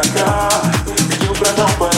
pra cá, pediu pra.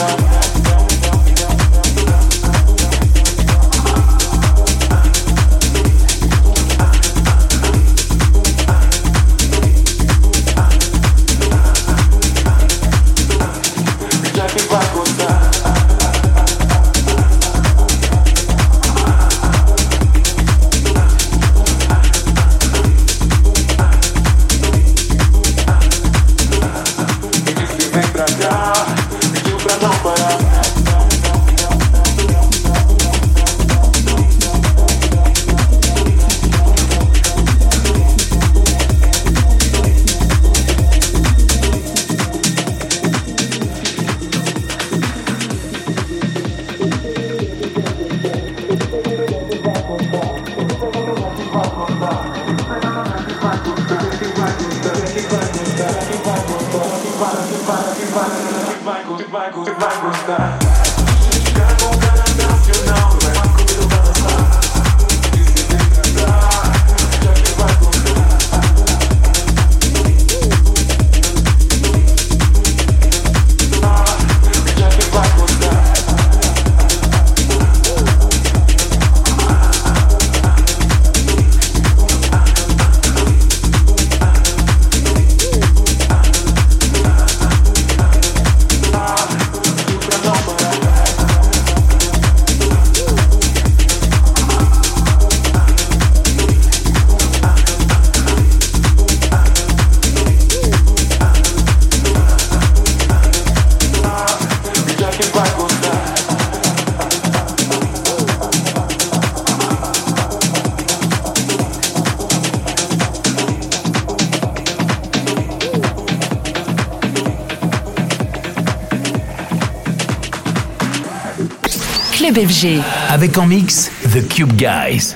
Avec en mix The Cube Guys.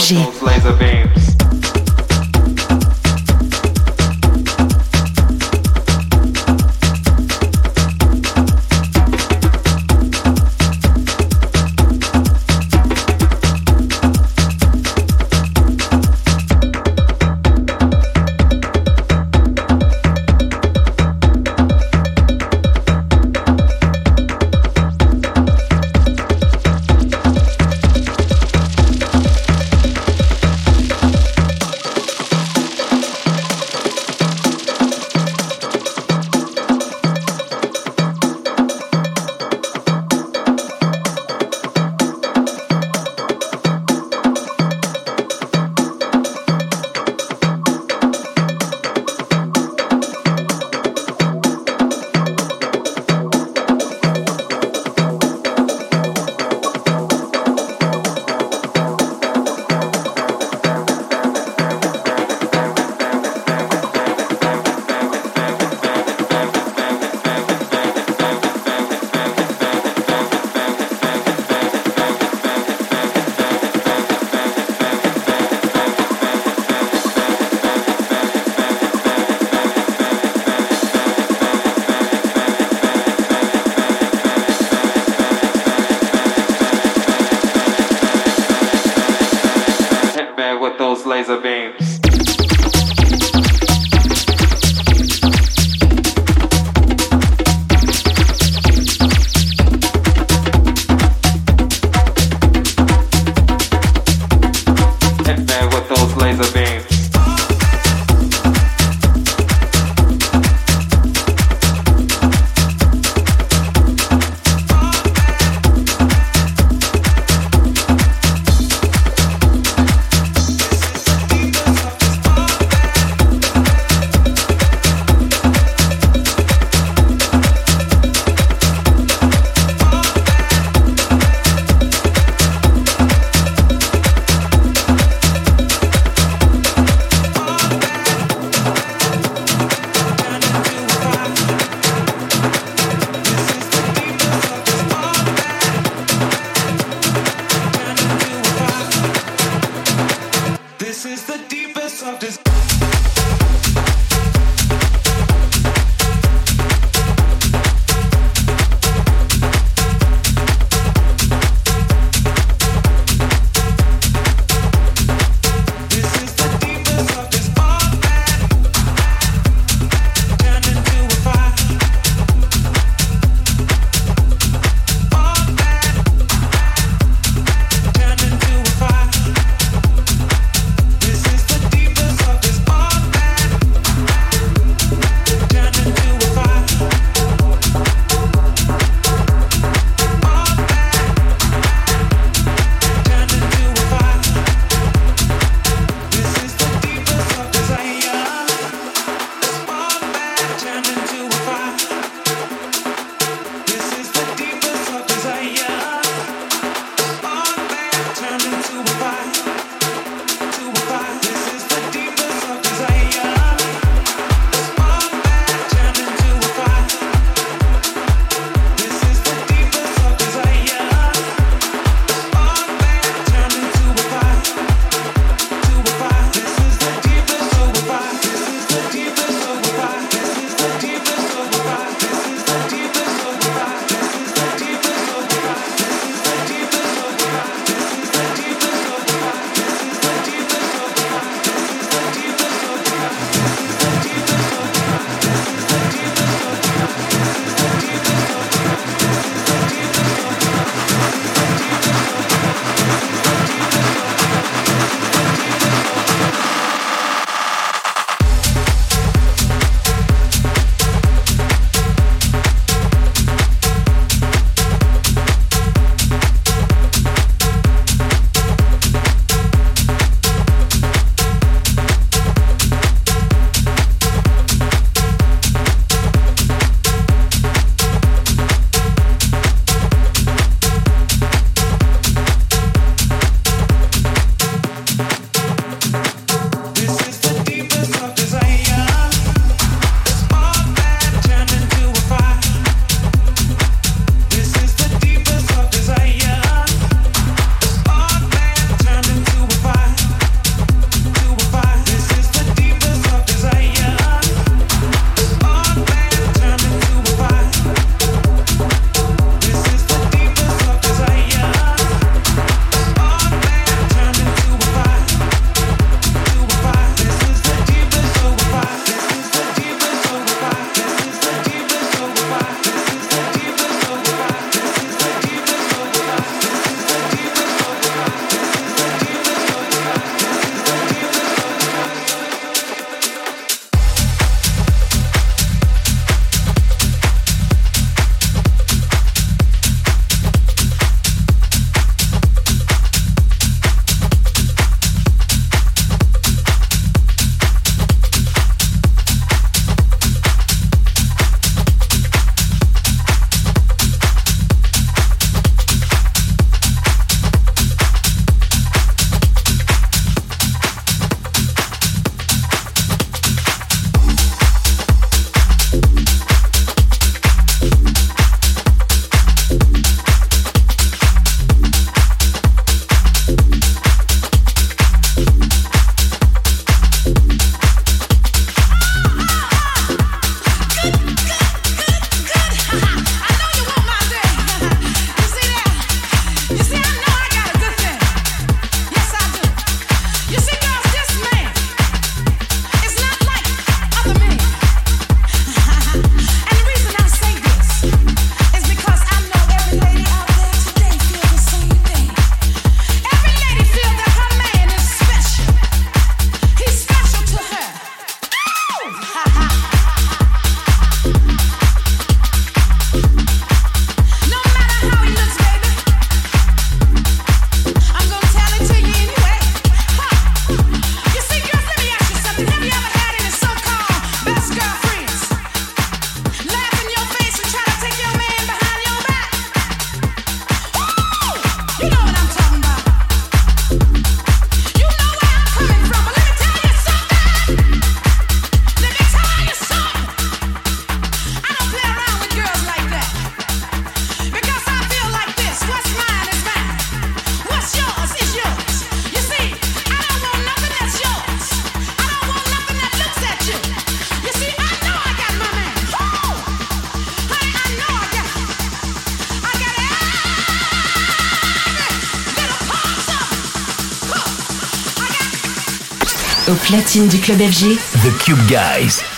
Alger. Platine du club FG, The Cube Guys.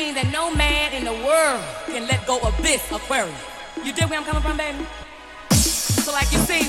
means that no man in the world can let go of this aquarium. You dig where I'm coming from, baby? So, like you see,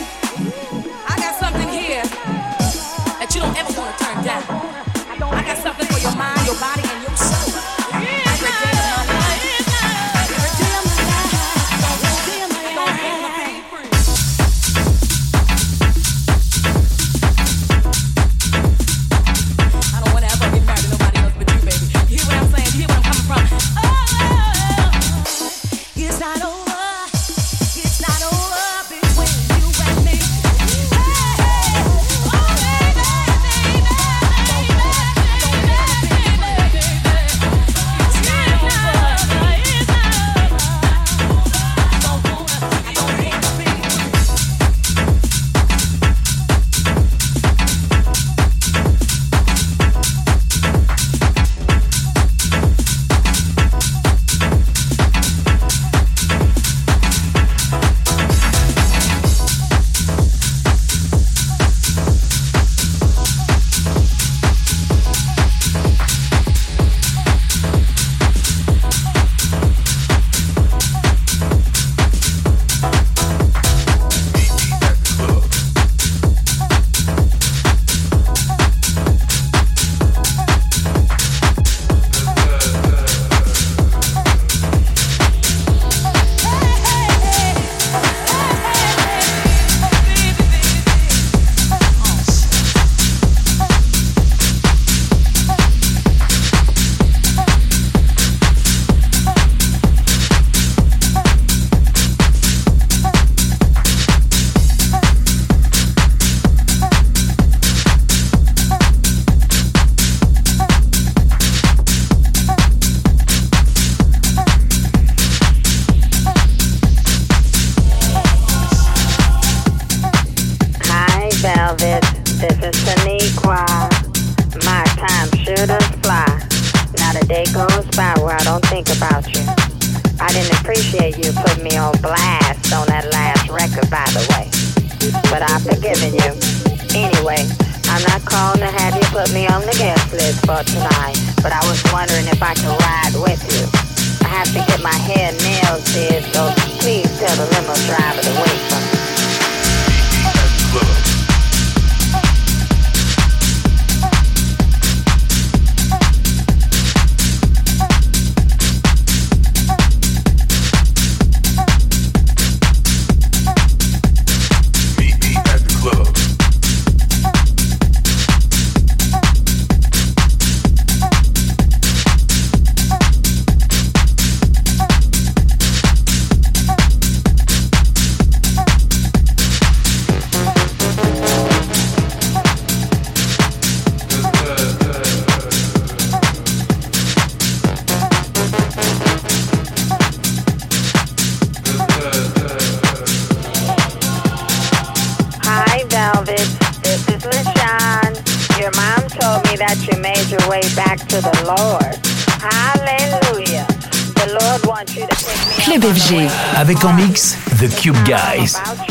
Avec en mix The Cube Guys.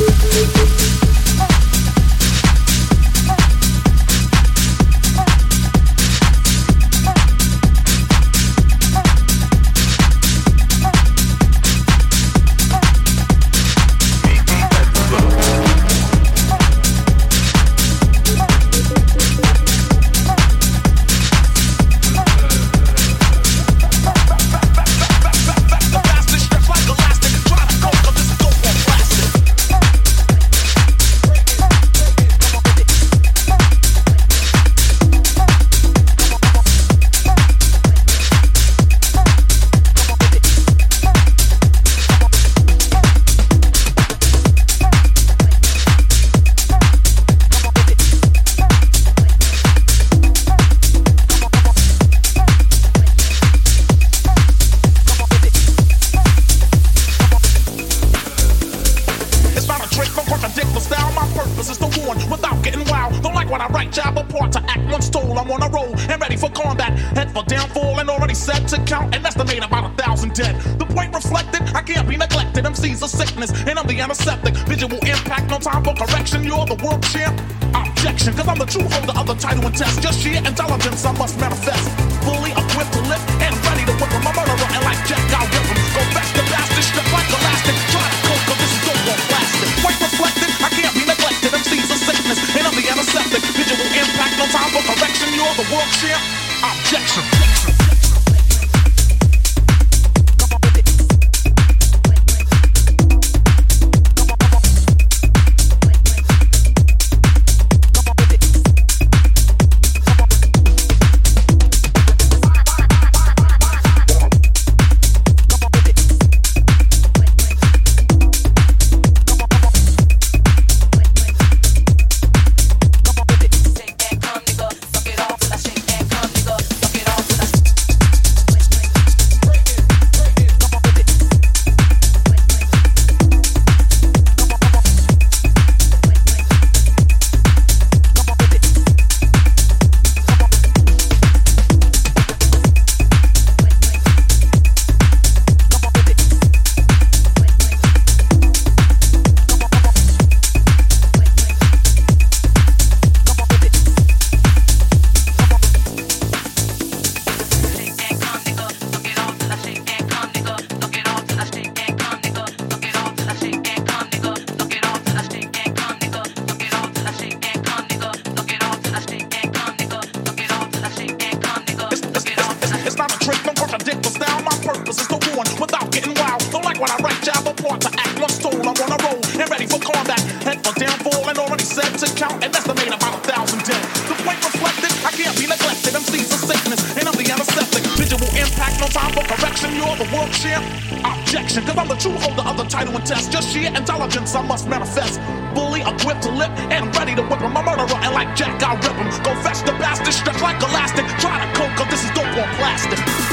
Thank you. Must. Bully, equipped to lip, and ready to whip him. I'm murderer, and like Jack, I rip him. Go fetch the bastard, stretch like elastic. Try to coke, cause this is dope on plastic.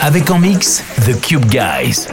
Avec en mix The Cube Guys.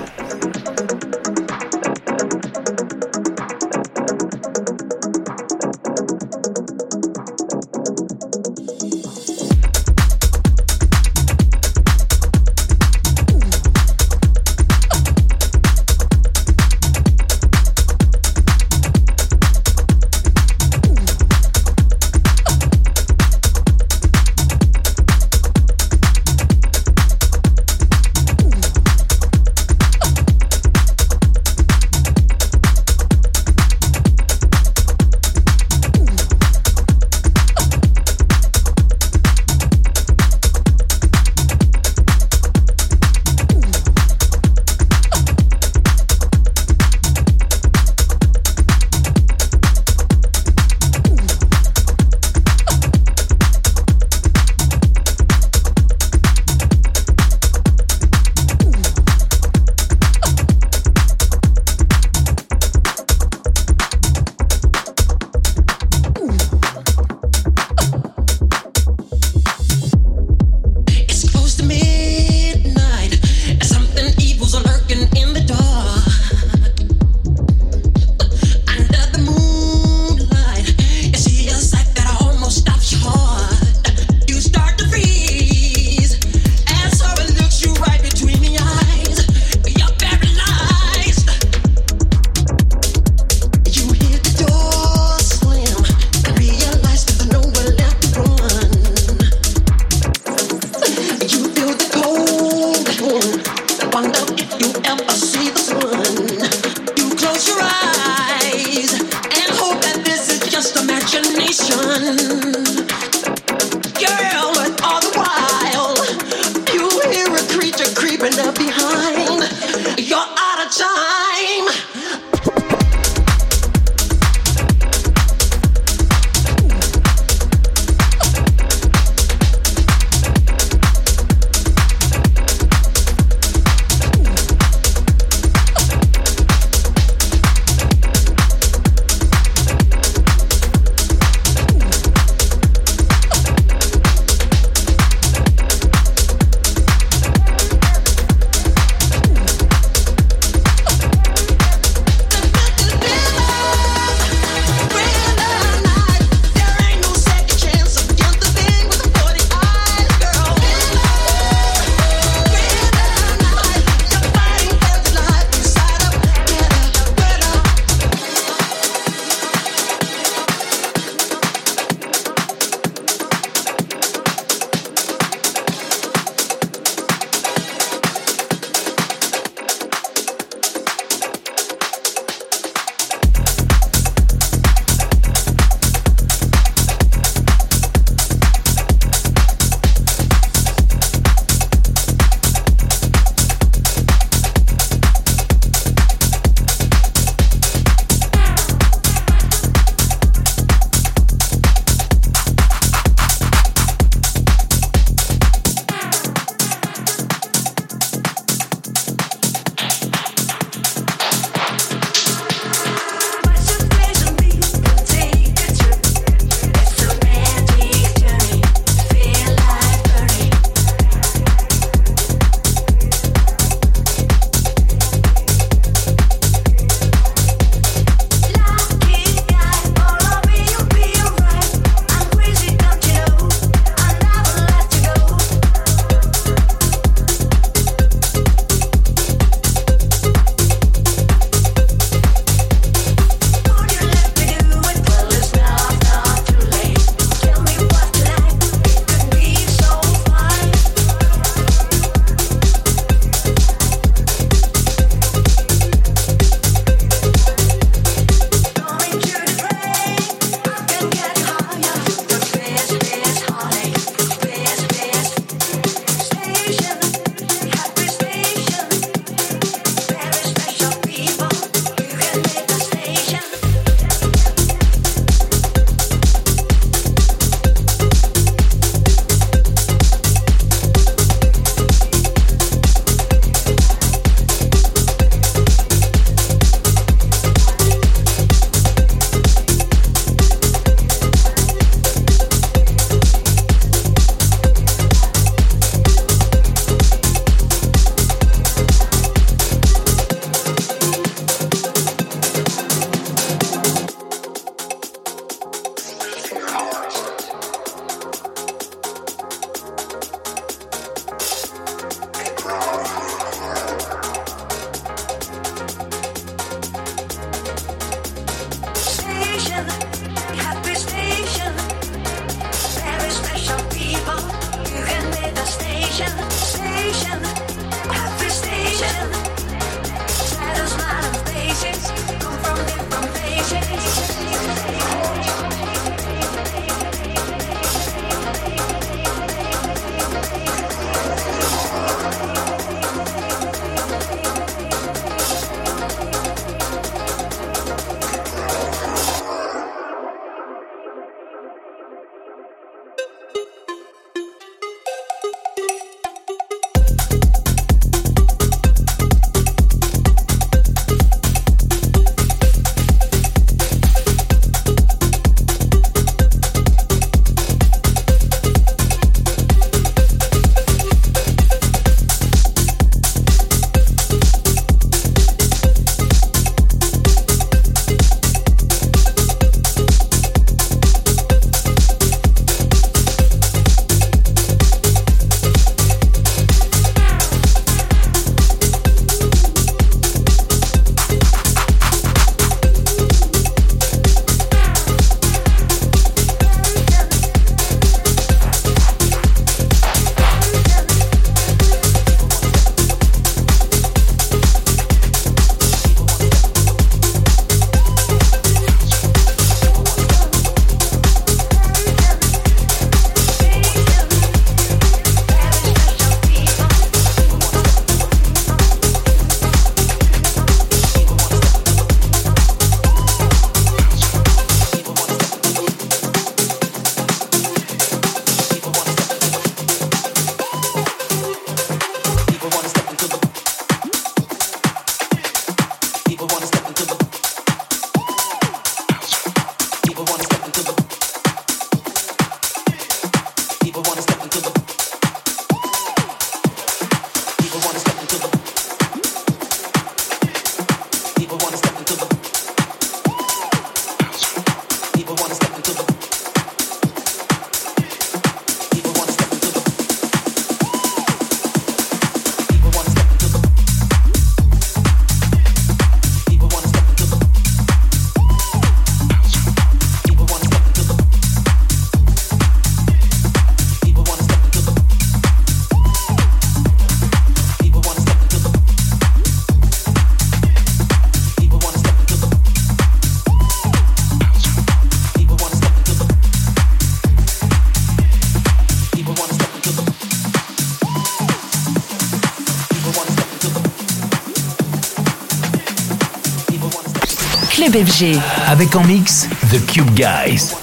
Avec en mix The Cube Guys.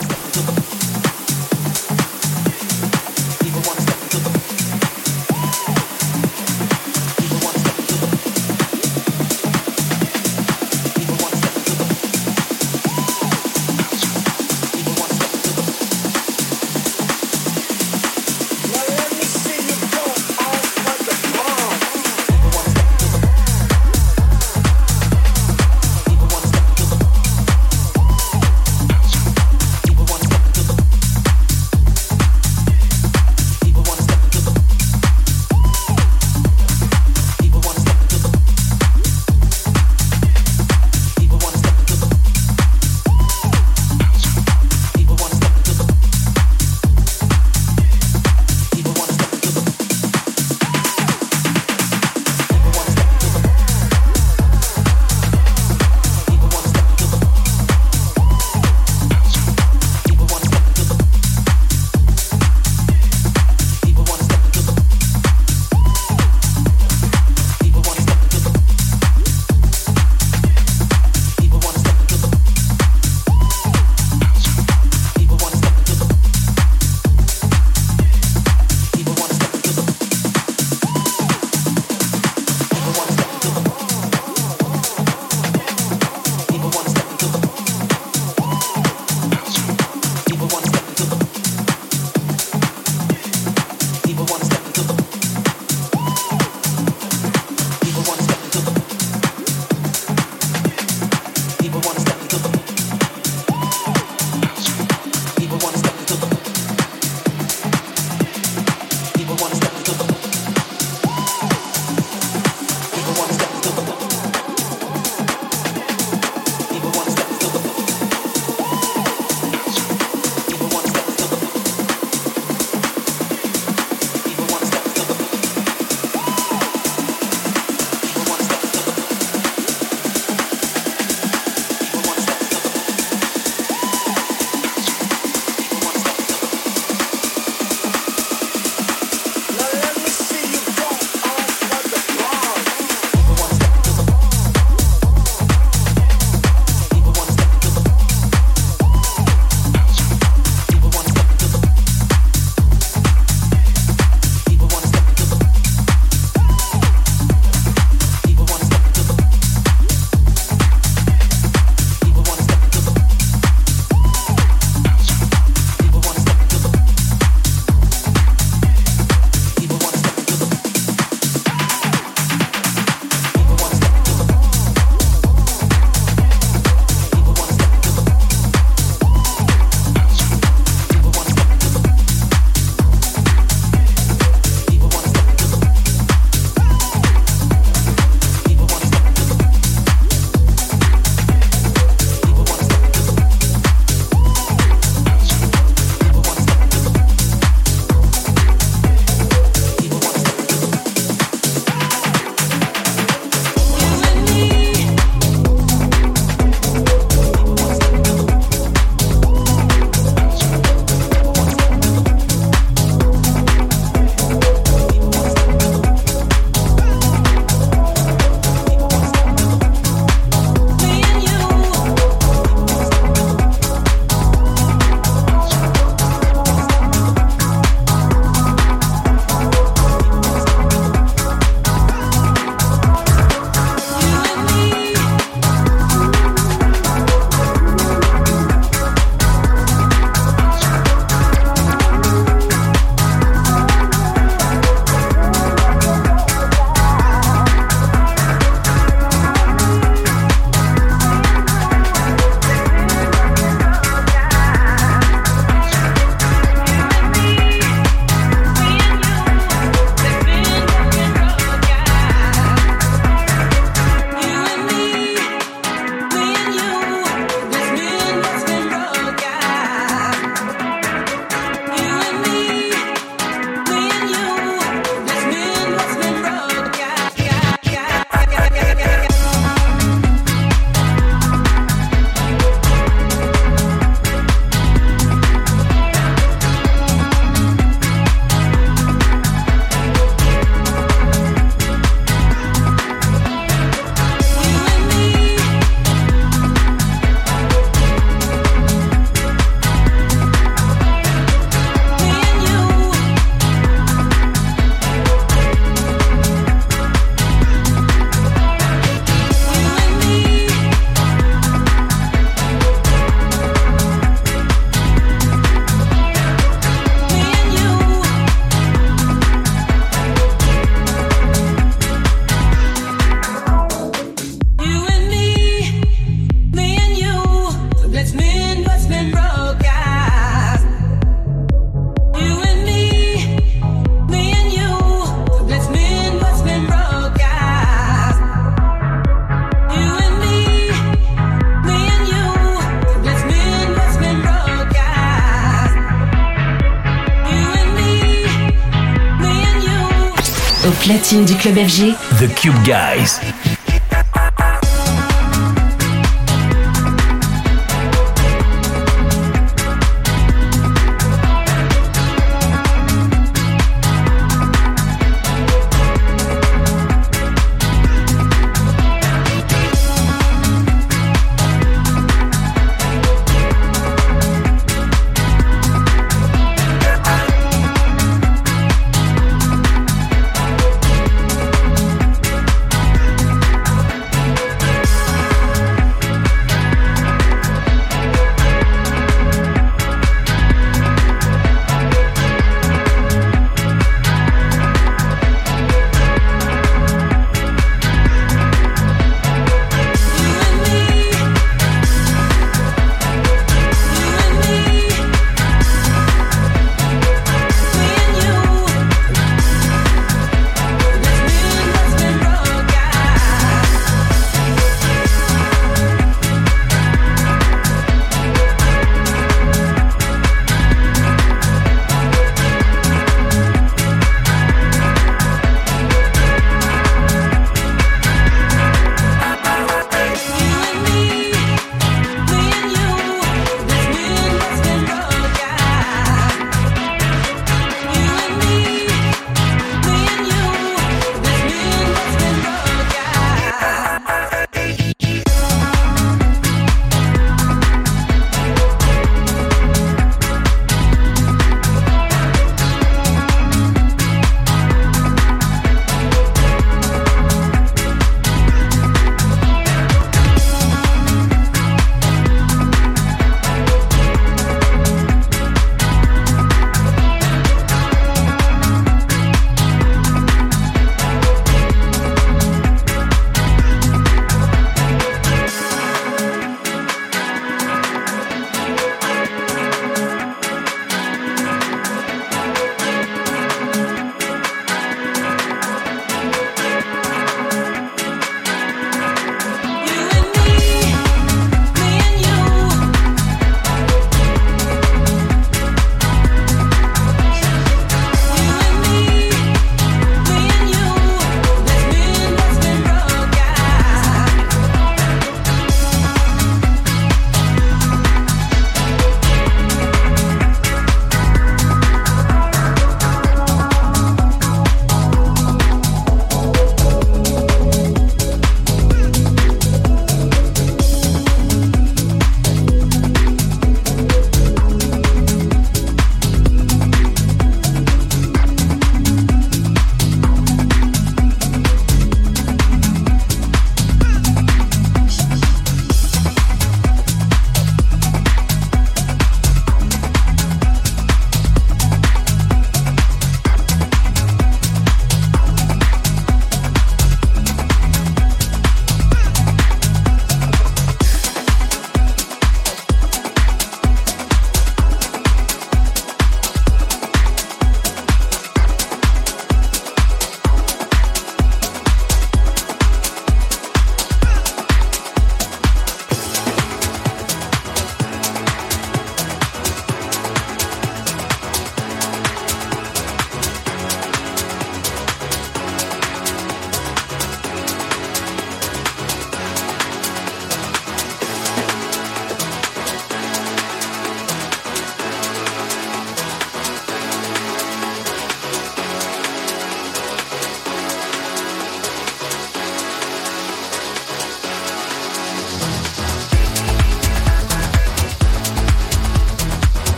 Platine du club FG. The Cube Guys.